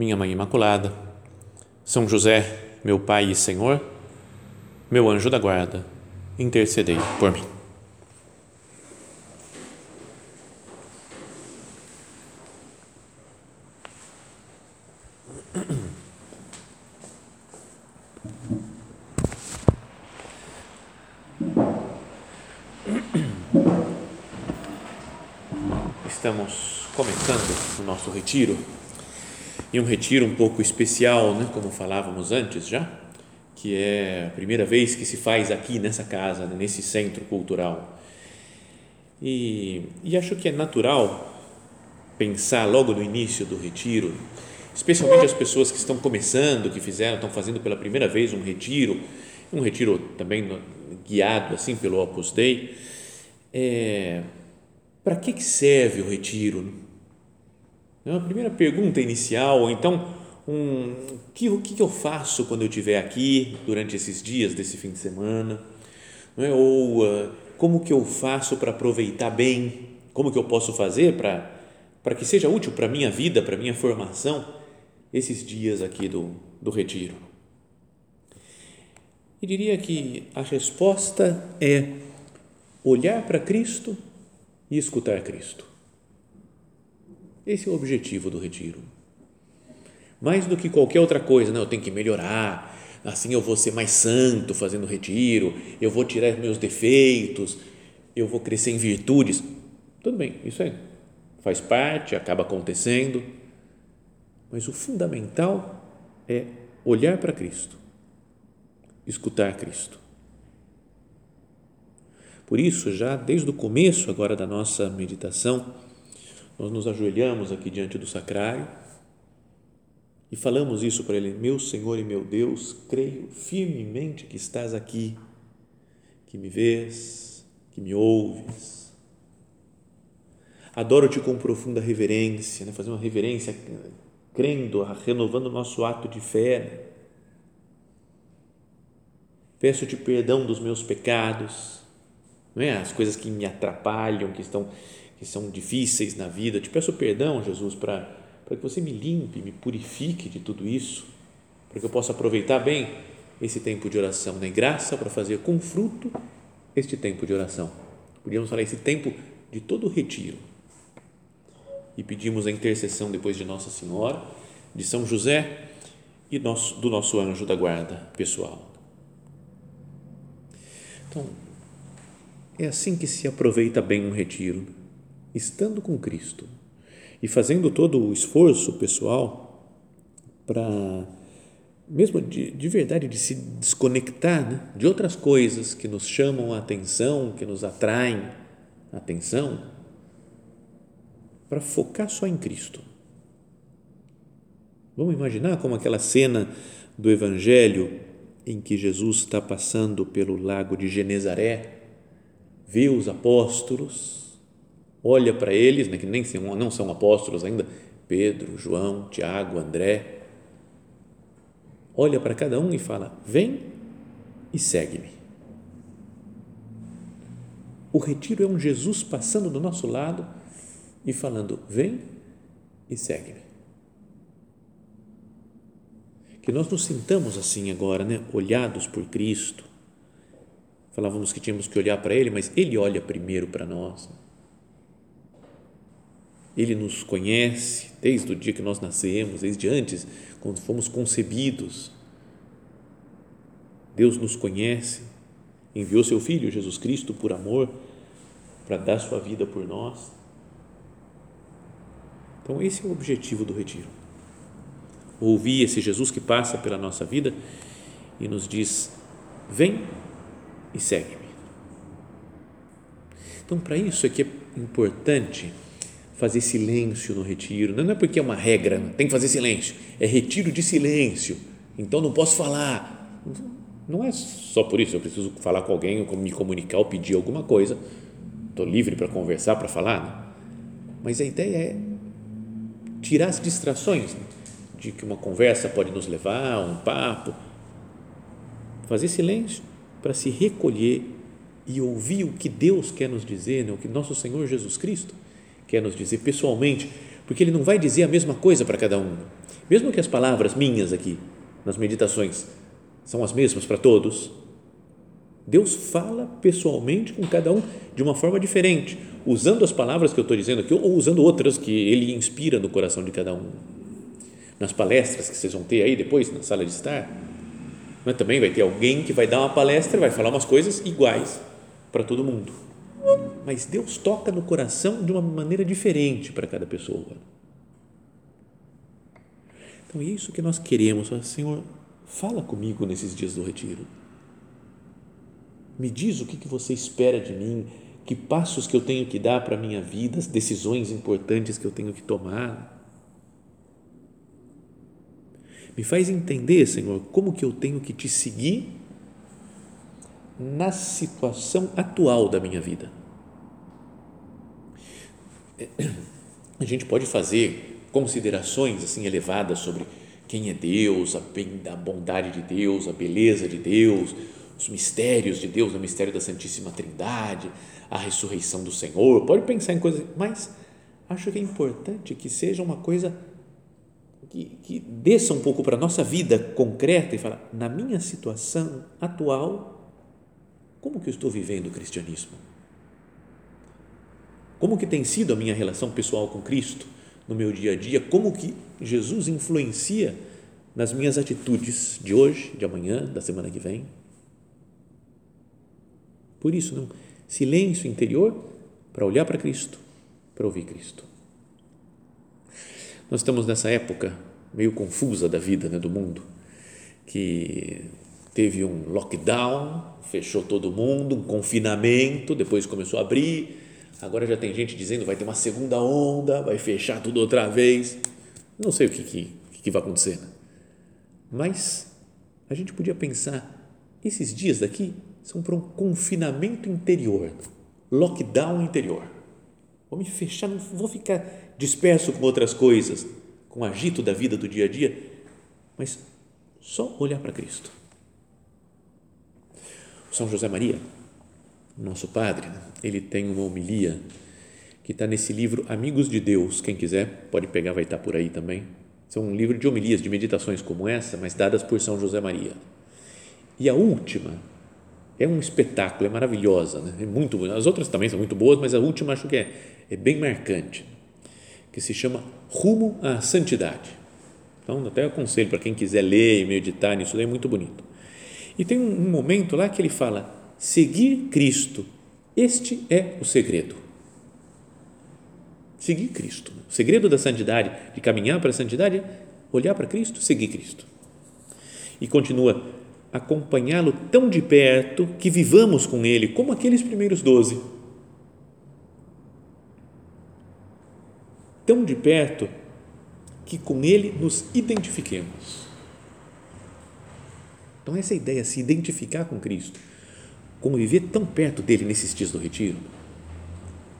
minha Mãe Imaculada, São José, meu Pai e Senhor, meu anjo da guarda, intercedei por mim. Estamos começando o nosso retiro e um retiro um pouco especial, né, como falávamos antes já, que é a primeira vez que se faz aqui nessa casa, né, nesse centro cultural. E, e acho que é natural pensar logo no início do retiro, especialmente as pessoas que estão começando, que fizeram, estão fazendo pela primeira vez um retiro, um retiro também guiado assim pelo Opus Dei, é, para que, que serve o retiro? É uma primeira pergunta inicial, ou então, um, que, o que eu faço quando eu estiver aqui durante esses dias desse fim de semana? Não é? Ou uh, como que eu faço para aproveitar bem? Como que eu posso fazer para, que seja útil para a minha vida, para a minha formação, esses dias aqui do, do retiro? E diria que a resposta é olhar para Cristo e escutar Cristo. Esse é o objetivo do retiro. Mais do que qualquer outra coisa, não, eu tenho que melhorar, assim eu vou ser mais santo fazendo retiro, eu vou tirar meus defeitos, eu vou crescer em virtudes. Tudo bem, isso aí faz parte, acaba acontecendo, mas o fundamental é olhar para Cristo, escutar Cristo. Por isso, já desde o começo agora da nossa meditação, nós nos ajoelhamos aqui diante do sacrário e falamos isso para Ele: Meu Senhor e meu Deus, creio firmemente que estás aqui, que me vês, que me ouves. Adoro-te com profunda reverência, né? fazer uma reverência crendo, renovando o nosso ato de fé. Né? Peço-te perdão dos meus pecados, não é? as coisas que me atrapalham, que estão que são difíceis na vida. Te peço perdão, Jesus, para, que você me limpe, me purifique de tudo isso, para que eu possa aproveitar bem esse tempo de oração, né? graça para fazer com fruto este tempo de oração. Podíamos falar esse tempo de todo o retiro. E pedimos a intercessão depois de Nossa Senhora, de São José e do nosso anjo da guarda pessoal. Então, é assim que se aproveita bem um retiro estando com Cristo e fazendo todo o esforço pessoal para, mesmo de, de verdade, de se desconectar né, de outras coisas que nos chamam a atenção, que nos atraem a atenção, para focar só em Cristo. Vamos imaginar como aquela cena do Evangelho em que Jesus está passando pelo lago de Genezaré, vê os apóstolos olha para eles, né, que nem são, não são apóstolos ainda, Pedro, João, Tiago, André, olha para cada um e fala: Vem e segue-me. O retiro é um Jesus passando do nosso lado e falando: Vem e segue-me. Que nós nos sintamos assim agora, né? olhados por Cristo. Falávamos que tínhamos que olhar para Ele, mas Ele olha primeiro para nós. Ele nos conhece desde o dia que nós nascemos, desde antes, quando fomos concebidos. Deus nos conhece, enviou seu Filho Jesus Cristo por amor, para dar sua vida por nós. Então, esse é o objetivo do retiro. Ouvir esse Jesus que passa pela nossa vida e nos diz: Vem e segue-me. Então, para isso é que é importante fazer silêncio no retiro. Não é porque é uma regra, tem que fazer silêncio. É retiro de silêncio. Então não posso falar. Não é só por isso. Eu preciso falar com alguém, ou me comunicar, ou pedir alguma coisa. Estou livre para conversar, para falar. Né? Mas a ideia é tirar as distrações né? de que uma conversa pode nos levar, um papo. Fazer silêncio para se recolher e ouvir o que Deus quer nos dizer, né? o que nosso Senhor Jesus Cristo quer nos dizer pessoalmente, porque Ele não vai dizer a mesma coisa para cada um. Mesmo que as palavras minhas aqui, nas meditações, são as mesmas para todos, Deus fala pessoalmente com cada um de uma forma diferente, usando as palavras que eu estou dizendo aqui ou usando outras que Ele inspira no coração de cada um. Nas palestras que vocês vão ter aí depois, na sala de estar, mas também vai ter alguém que vai dar uma palestra e vai falar umas coisas iguais para todo mundo. Mas Deus toca no coração de uma maneira diferente para cada pessoa. Então é isso que nós queremos. Senhor, fala comigo nesses dias do retiro. Me diz o que você espera de mim, que passos que eu tenho que dar para a minha vida, as decisões importantes que eu tenho que tomar. Me faz entender, Senhor, como que eu tenho que te seguir na situação atual da minha vida. A gente pode fazer considerações assim elevadas sobre quem é Deus, a bondade de Deus, a beleza de Deus, os mistérios de Deus, o mistério da Santíssima Trindade, a ressurreição do Senhor. Pode pensar em coisas, mas acho que é importante que seja uma coisa que, que desça um pouco para a nossa vida concreta e falar, na minha situação atual, como que eu estou vivendo o cristianismo? Como que tem sido a minha relação pessoal com Cristo no meu dia a dia? Como que Jesus influencia nas minhas atitudes de hoje, de amanhã, da semana que vem? Por isso, não, silêncio interior para olhar para Cristo, para ouvir Cristo. Nós estamos nessa época meio confusa da vida, né, do mundo, que teve um lockdown, fechou todo mundo, um confinamento, depois começou a abrir. Agora já tem gente dizendo vai ter uma segunda onda, vai fechar tudo outra vez. Não sei o que, que, que vai acontecer. Né? Mas a gente podia pensar: esses dias daqui são para um confinamento interior, lockdown interior. Vou me fechar, não vou ficar disperso com outras coisas, com o agito da vida do dia a dia, mas só olhar para Cristo são José Maria, nosso padre, né? ele tem uma homilia que está nesse livro Amigos de Deus. Quem quiser pode pegar, vai estar tá por aí também. São um livro de homilias, de meditações como essa, mas dadas por São José Maria. E a última é um espetáculo, é maravilhosa, né? é muito. As outras também são muito boas, mas a última acho que é, é bem marcante, que se chama Rumo à Santidade. Então, até aconselho para quem quiser ler e meditar nisso, é muito bonito. E tem um momento lá que ele fala: seguir Cristo, este é o segredo. Seguir Cristo. O segredo da santidade, de caminhar para a santidade, é olhar para Cristo, seguir Cristo. E continua: acompanhá-lo tão de perto que vivamos com ele, como aqueles primeiros doze. Tão de perto que com ele nos identifiquemos. Então, essa ideia, se identificar com Cristo, como viver tão perto dele nesses dias do retiro,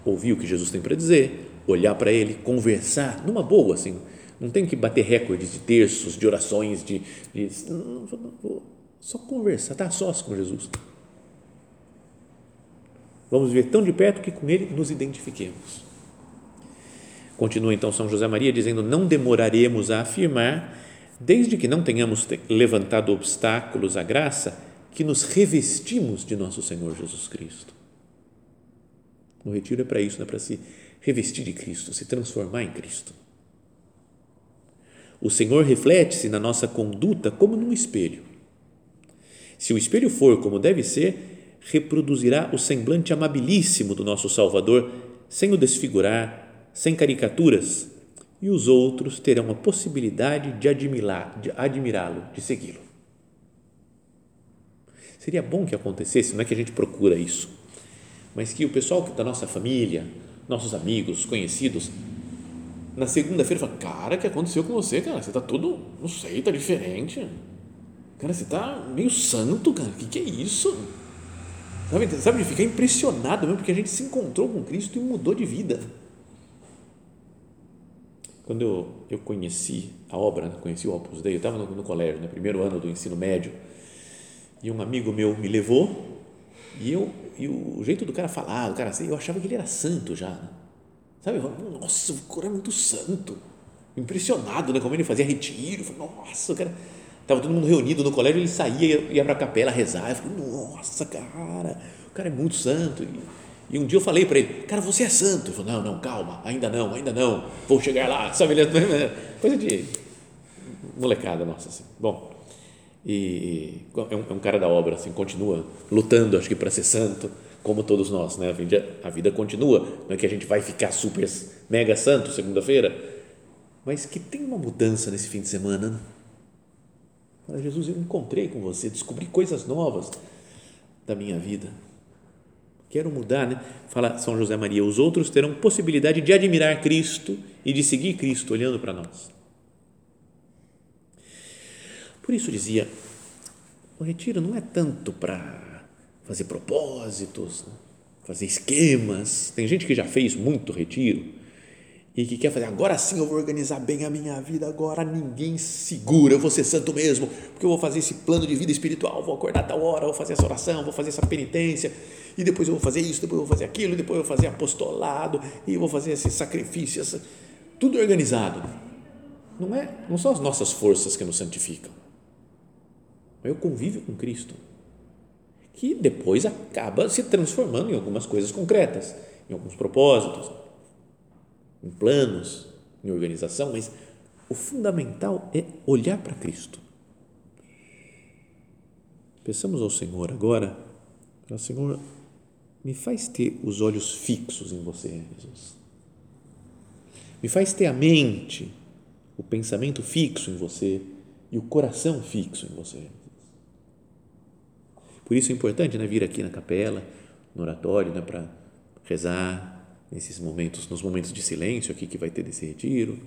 ouvir o que Jesus tem para dizer, olhar para ele, conversar, numa boa, assim, não tem que bater recordes de terços, de orações, de, de só conversar, estar tá sós com Jesus. Vamos viver tão de perto que com ele nos identifiquemos. Continua então São José Maria dizendo: Não demoraremos a afirmar desde que não tenhamos levantado obstáculos à graça, que nos revestimos de nosso Senhor Jesus Cristo. O retiro é para isso, é para se revestir de Cristo, se transformar em Cristo. O Senhor reflete-se na nossa conduta como num espelho. Se o espelho for como deve ser, reproduzirá o semblante amabilíssimo do nosso Salvador, sem o desfigurar, sem caricaturas, e os outros terão a possibilidade de admirá-lo, de, admirá de segui-lo. Seria bom que acontecesse, não é que a gente procura isso, mas que o pessoal da nossa família, nossos amigos, conhecidos, na segunda-feira fala, cara, o que aconteceu com você, cara? Você tá todo, não sei, tá diferente. Cara, você tá meio santo, cara. O que, que é isso? Sabe, sabe, ficar impressionado mesmo, porque a gente se encontrou com Cristo e mudou de vida. Quando eu, eu conheci a obra, né, conheci o Opus Dei, eu estava no, no, colégio, no primeiro ano do ensino médio, e um amigo meu me levou, e eu e o jeito do cara falar, o cara assim, eu achava que ele era santo já. Né? Sabe? Eu, nossa, o cara é muito santo. Impressionado, né? Como ele fazia retiro. Falei, nossa, o cara. Estava todo mundo reunido no colégio, ele saía, ia para a capela rezar. Eu falei, nossa, cara, o cara é muito santo. E, e um dia eu falei para ele, cara, você é santo. Ele falou, não, não, calma, ainda não, ainda não, vou chegar lá, sabe? É coisa de molecada nossa, assim. Bom, e é um, é um cara da obra, assim, continua lutando, acho que para ser santo, como todos nós, né? A vida, continua, não é que a gente vai ficar super mega santo segunda-feira, mas que tem uma mudança nesse fim de semana. Né? Jesus, eu encontrei com você, descobri coisas novas da minha vida. Quero mudar, né? Fala São José Maria, os outros terão possibilidade de admirar Cristo e de seguir Cristo olhando para nós. Por isso dizia, o retiro não é tanto para fazer propósitos, né? fazer esquemas. Tem gente que já fez muito retiro e que quer fazer, agora sim eu vou organizar bem a minha vida, agora ninguém segura, eu vou ser santo mesmo, porque eu vou fazer esse plano de vida espiritual, vou acordar tal hora, vou fazer essa oração, vou fazer essa penitência, e depois eu vou fazer isso, depois eu vou fazer aquilo, depois eu vou fazer apostolado, e vou fazer esse sacrifício, essa, tudo organizado. Não, é, não são as nossas forças que nos santificam é o convívio com Cristo, que depois acaba se transformando em algumas coisas concretas, em alguns propósitos, em planos, em organização, mas o fundamental é olhar para Cristo. Peçamos ao Senhor agora, Senhor, me faz ter os olhos fixos em você, Jesus. Me faz ter a mente, o pensamento fixo em você e o coração fixo em você. Por isso é importante né, vir aqui na capela, no oratório, né, para rezar nesses momentos, nos momentos de silêncio aqui que vai ter desse retiro.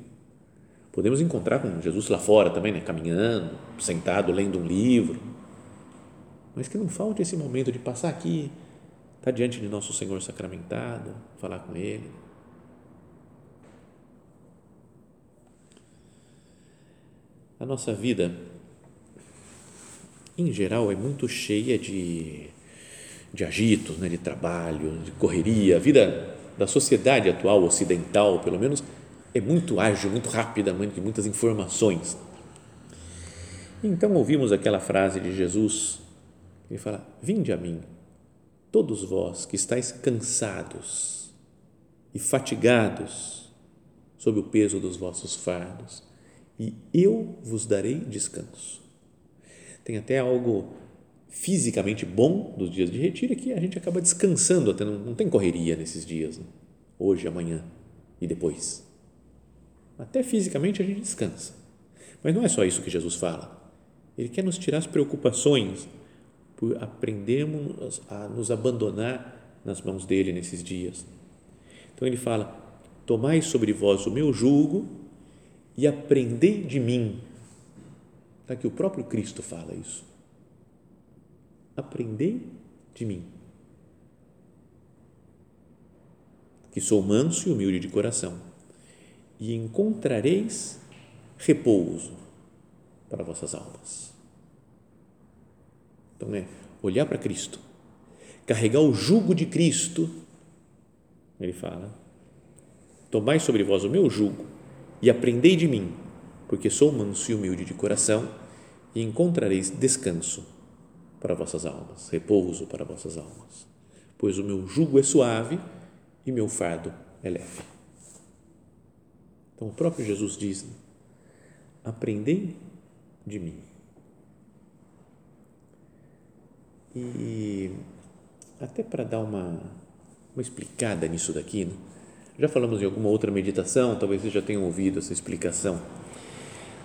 Podemos encontrar com Jesus lá fora também, né, caminhando, sentado, lendo um livro. Mas que não falte esse momento de passar aqui, estar tá diante de nosso Senhor sacramentado, falar com Ele. A nossa vida em geral, é muito cheia de, de agitos, né, de trabalho, de correria. A vida da sociedade atual, ocidental, pelo menos, é muito ágil, muito rápida, de muitas informações. Então, ouvimos aquela frase de Jesus, ele fala: Vinde a mim, todos vós que estáis cansados e fatigados sob o peso dos vossos fardos, e eu vos darei descanso. Tem até algo fisicamente bom dos dias de retiro é que a gente acaba descansando, até não, não tem correria nesses dias, né? hoje, amanhã e depois. Até fisicamente a gente descansa. Mas não é só isso que Jesus fala. Ele quer nos tirar as preocupações por aprendermos a nos abandonar nas mãos dele nesses dias. Então ele fala: Tomai sobre vós o meu jugo e aprendei de mim, Tá que o próprio Cristo fala isso. Aprendei de mim, que sou manso e humilde de coração, e encontrareis repouso para vossas almas. Então é olhar para Cristo, carregar o jugo de Cristo. Ele fala: Tomai sobre vós o meu jugo e aprendei de mim porque sou manso e humilde de coração, e encontrareis descanso para vossas almas, repouso para vossas almas, pois o meu jugo é suave e meu fardo é leve. Então o próprio Jesus diz: Aprendei de mim. E até para dar uma, uma explicada nisso daqui, né? já falamos em alguma outra meditação, talvez vocês já tenham ouvido essa explicação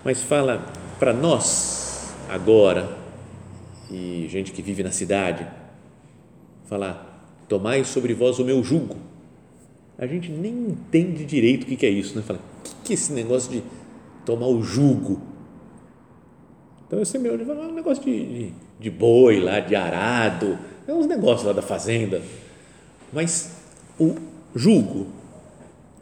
mas fala para nós agora e gente que vive na cidade, falar tomai sobre vós o meu jugo. A gente nem entende direito o que é isso, né? Fala, o que é esse negócio de tomar o jugo? Então eu sempre olho, um negócio de, de, de boi lá, de arado, é uns negócios lá da fazenda. Mas o jugo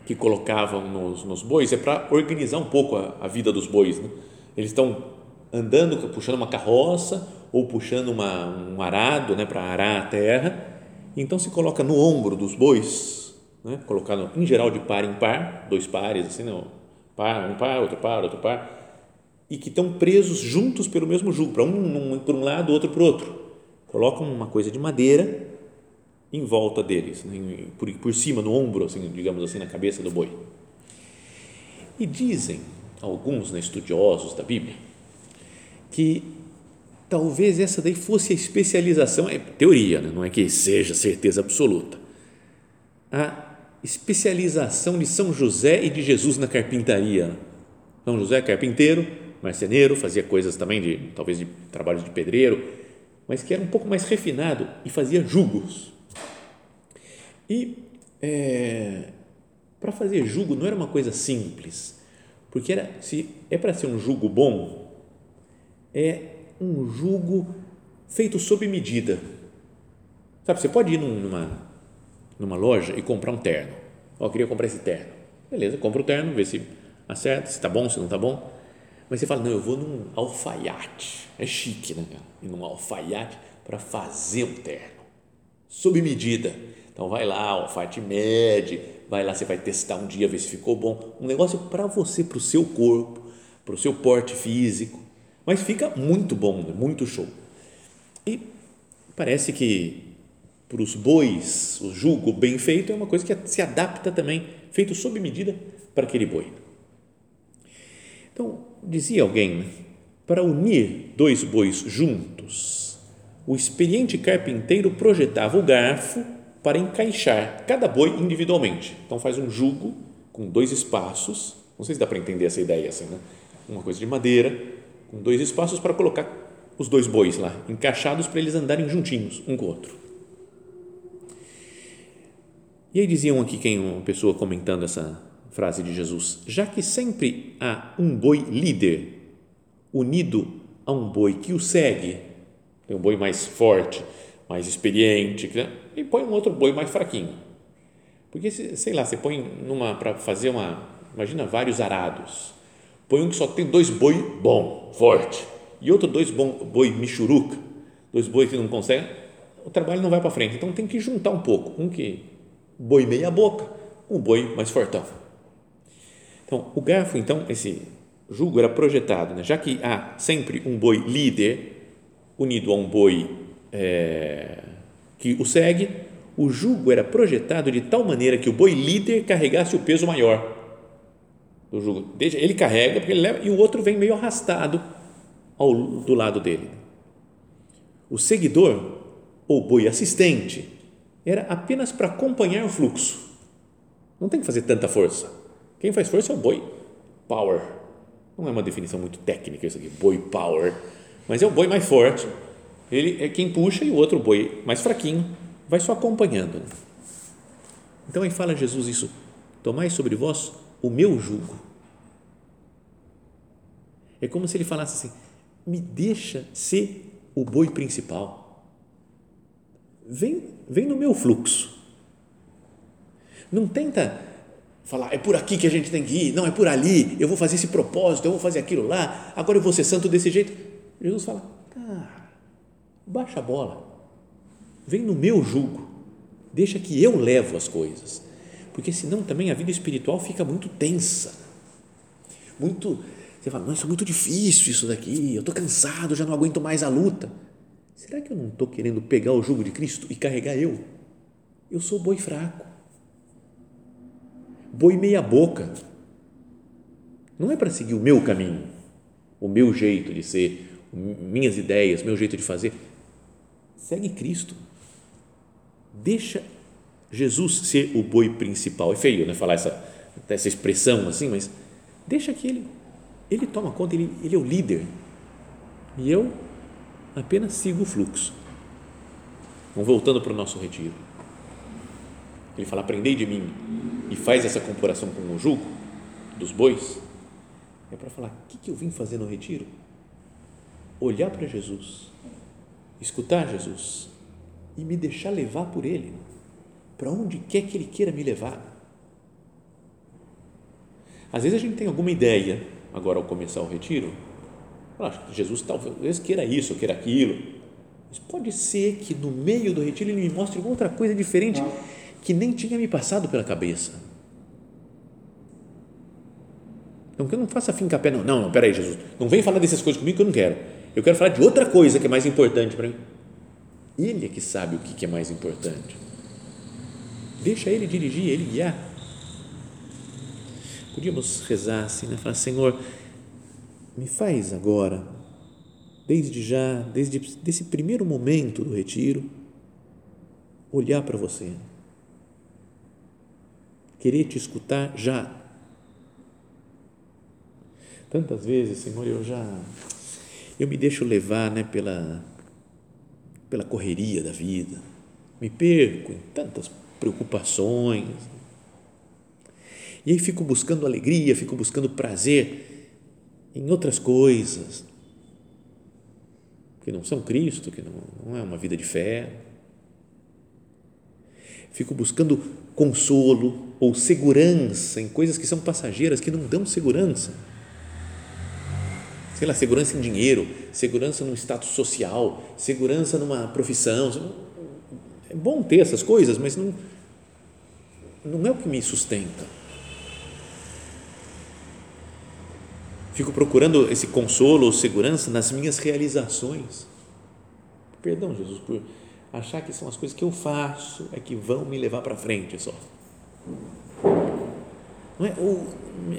que colocavam nos, nos bois é para organizar um pouco a, a, vida dos bois. Né? Eles estão andando, puxando uma carroça ou puxando uma, um arado né, para arar a terra. Então se coloca no ombro dos bois, né, colocado em geral de par em par, dois pares, assim, não, par, um par, outro par, outro par, e que estão presos juntos pelo mesmo jugo, para um, um por um lado, outro para outro. Colocam uma coisa de madeira em volta deles, né, por, por cima, no ombro, assim, digamos assim, na cabeça do boi. E dizem alguns né, estudiosos da Bíblia que talvez essa daí fosse a especialização, é teoria, né? não é que seja certeza absoluta, a especialização de São José e de Jesus na carpintaria. São José carpinteiro, marceneiro, fazia coisas também de talvez de trabalhos de pedreiro, mas que era um pouco mais refinado e fazia jugos. E é, para fazer jugo não era uma coisa simples, porque era se é para ser um jugo bom, é um jugo feito sob medida. Sabe, você pode ir numa, numa loja e comprar um terno. Ó, oh, queria comprar esse terno. Beleza, compra o terno, vê se acerta, se está bom, se não está bom. Mas você fala, não, eu vou num alfaiate. É chique, né? Ir num alfaiate para fazer um terno. Sob medida. Então vai lá, alfaiate mede, vai lá, você vai testar um dia, ver se ficou bom. Um negócio para você, para o seu corpo, para o seu porte físico. Mas fica muito bom, muito show. E parece que para os bois, o jugo bem feito é uma coisa que se adapta também, feito sob medida para aquele boi. Então, dizia alguém, né? para unir dois bois juntos, o experiente carpinteiro projetava o garfo para encaixar cada boi individualmente. Então, faz um jugo com dois espaços, não sei se dá para entender essa ideia assim, né? Uma coisa de madeira, com dois espaços para colocar os dois bois lá, encaixados para eles andarem juntinhos, um com o outro. E aí diziam aqui quem uma pessoa comentando essa frase de Jesus, já que sempre há um boi líder unido a um boi que o segue, tem um boi mais forte, mais experiente, né? e põe um outro boi mais fraquinho. Porque, sei lá, você põe numa para fazer uma, imagina vários arados Põe um que só tem dois boi bom, forte, e outro dois boi michuruca, dois boi que não conseguem, o trabalho não vai para frente. Então tem que juntar um pouco, um que boi meia boca, um boi mais fortão. Então, o garfo, então, esse jugo era projetado, né? já que há sempre um boi líder unido a um boi é, que o segue, o jugo era projetado de tal maneira que o boi líder carregasse o peso maior do jugo. Ele carrega porque ele leva e o outro vem meio arrastado ao, do lado dele. O seguidor ou boi assistente era apenas para acompanhar o fluxo. Não tem que fazer tanta força. Quem faz força é o boi power. Não é uma definição muito técnica isso aqui, boi power, mas é o boi mais forte. Ele é quem puxa e o outro boi mais fraquinho vai só acompanhando. Então aí fala Jesus isso: tomai sobre vós o meu jugo. É como se ele falasse assim: me deixa ser o boi principal. Vem, vem no meu fluxo. Não tenta falar, é por aqui que a gente tem que ir, não, é por ali, eu vou fazer esse propósito, eu vou fazer aquilo lá, agora eu vou ser santo desse jeito. Jesus fala, cara, baixa a bola, vem no meu jugo, deixa que eu levo as coisas porque senão também a vida espiritual fica muito tensa, muito, você fala, isso é muito difícil isso daqui, eu estou cansado, já não aguento mais a luta. Será que eu não estou querendo pegar o jugo de Cristo e carregar eu? Eu sou boi fraco, boi meia boca. Não é para seguir o meu caminho, o meu jeito de ser, minhas ideias, meu jeito de fazer. Segue Cristo. Deixa Jesus ser o boi principal. É feio, né? Falar essa, essa expressão assim, mas deixa que ele, ele toma conta, ele, ele é o líder. E eu apenas sigo o fluxo. Vamos voltando para o nosso retiro. Ele fala: Aprendei de mim e faz essa comparação com o jugo. dos bois, é para falar: o que, que eu vim fazer no retiro? Olhar para Jesus, escutar Jesus e me deixar levar por Ele, para onde quer que Ele queira me levar. Às vezes a gente tem alguma ideia, agora ao começar o retiro, Jesus talvez queira isso, queira aquilo, mas pode ser que no meio do retiro ele me mostre outra coisa diferente que nem tinha me passado pela cabeça. Então que eu não faça fim capé, não, não, não, peraí, Jesus, não vem falar dessas coisas comigo que eu não quero. Eu quero falar de outra coisa que é mais importante para mim. Ele é que sabe o que é mais importante. Deixa ele dirigir, ele guiar. Podíamos rezar assim, né? Falar, Senhor, me faz agora, desde já, desde esse primeiro momento do retiro, olhar para você, querer te escutar já. Tantas vezes, Senhor, eu já eu me deixo levar, né, pela pela correria da vida, me perco em tantas preocupações, e aí fico buscando alegria, fico buscando prazer em outras coisas que não são Cristo, que não, não é uma vida de fé. Fico buscando consolo ou segurança em coisas que são passageiras, que não dão segurança. Sei lá, segurança em dinheiro, segurança num status social, segurança numa profissão. É bom ter essas coisas, mas não, não é o que me sustenta. Fico procurando esse consolo ou segurança nas minhas realizações. Perdão, Jesus, por achar que são as coisas que eu faço é que vão me levar para frente só. Não é? Ou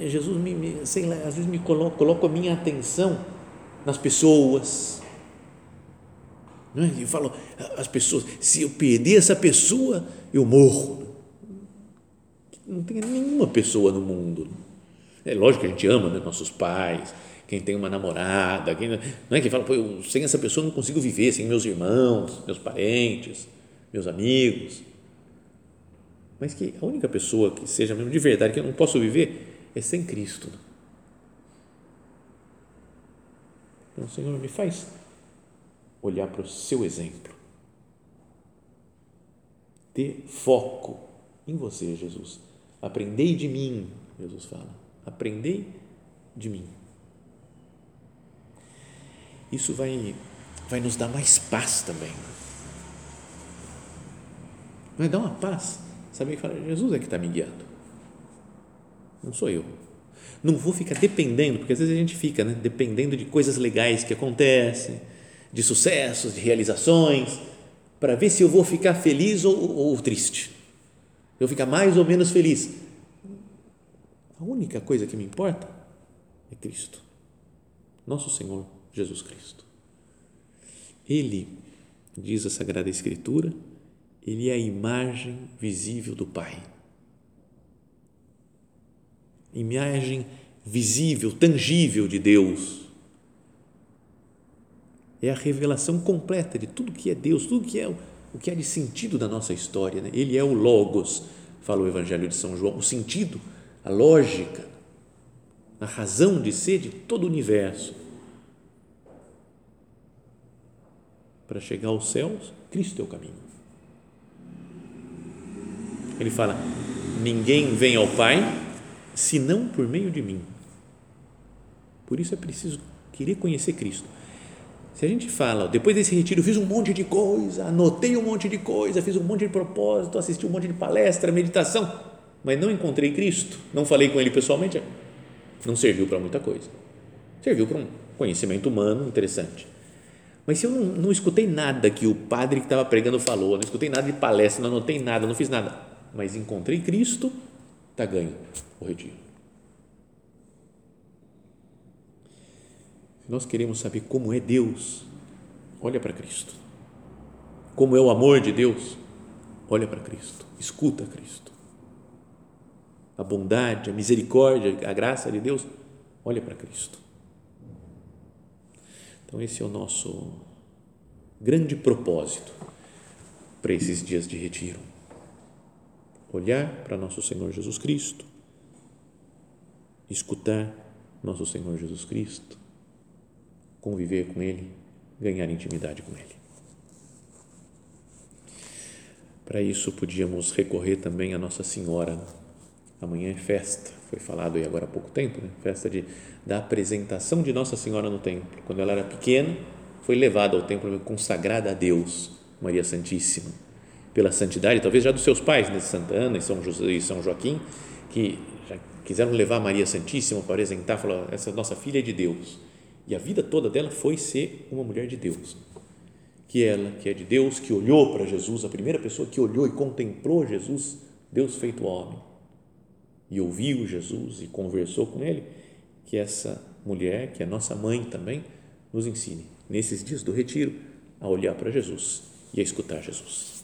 Jesus me, me, sei lá, às vezes me coloca a minha atenção nas pessoas. Não é? Eu falo, as pessoas, se eu perder essa pessoa, eu morro. Não tem nenhuma pessoa no mundo é lógico que a gente ama né, nossos pais, quem tem uma namorada, quem, não é que fala, Pô, sem essa pessoa eu não consigo viver, sem meus irmãos, meus parentes, meus amigos. Mas que a única pessoa que seja mesmo de verdade que eu não posso viver é sem Cristo. Então, Senhor, me faz olhar para o seu exemplo, ter foco em você, Jesus. Aprendei de mim, Jesus fala aprendei de mim. Isso vai, vai nos dar mais paz também. Vai dar uma paz. Saber que fala, Jesus é que está me guiando. Não sou eu. Não vou ficar dependendo, porque às vezes a gente fica né, dependendo de coisas legais que acontecem, de sucessos, de realizações, para ver se eu vou ficar feliz ou, ou triste. Eu ficar mais ou menos feliz. A única coisa que me importa é Cristo, nosso Senhor Jesus Cristo. Ele, diz a Sagrada Escritura, ele é a imagem visível do Pai. Imagem visível, tangível de Deus. É a revelação completa de tudo que é Deus, tudo que é o que é de sentido da nossa história. Né? Ele é o Logos, fala o Evangelho de São João, o sentido a lógica, a razão de ser de todo o universo. Para chegar aos céus, Cristo é o caminho. Ele fala: ninguém vem ao Pai senão por meio de mim. Por isso é preciso querer conhecer Cristo. Se a gente fala, depois desse retiro, fiz um monte de coisa, anotei um monte de coisa, fiz um monte de propósito, assisti um monte de palestra, meditação mas não encontrei Cristo, não falei com Ele pessoalmente, não serviu para muita coisa. Serviu para um conhecimento humano interessante. Mas se eu não, não escutei nada que o padre que estava pregando falou, não escutei nada de palestra, não anotei nada, não fiz nada, mas encontrei Cristo, está ganho o retiro. Nós queremos saber como é Deus, olha para Cristo. Como é o amor de Deus, olha para Cristo, escuta Cristo. A bondade, a misericórdia, a graça de Deus, olha para Cristo. Então, esse é o nosso grande propósito para esses dias de retiro. Olhar para nosso Senhor Jesus Cristo, escutar nosso Senhor Jesus Cristo, conviver com Ele, ganhar intimidade com Ele. Para isso, podíamos recorrer também a Nossa Senhora. Amanhã é festa, foi falado aí agora há pouco tempo, né? festa de, da apresentação de Nossa Senhora no templo. Quando ela era pequena, foi levada ao templo consagrada a Deus, Maria Santíssima, pela santidade, talvez já dos seus pais, né? Santa Ana e São, José, e São Joaquim, que já quiseram levar Maria Santíssima para apresentar, falar, essa nossa filha é de Deus. E a vida toda dela foi ser uma mulher de Deus. Que ela, que é de Deus, que olhou para Jesus, a primeira pessoa que olhou e contemplou Jesus, Deus feito homem, e ouviu Jesus e conversou com ele, que essa mulher, que é nossa mãe também, nos ensine, nesses dias do retiro, a olhar para Jesus e a escutar Jesus.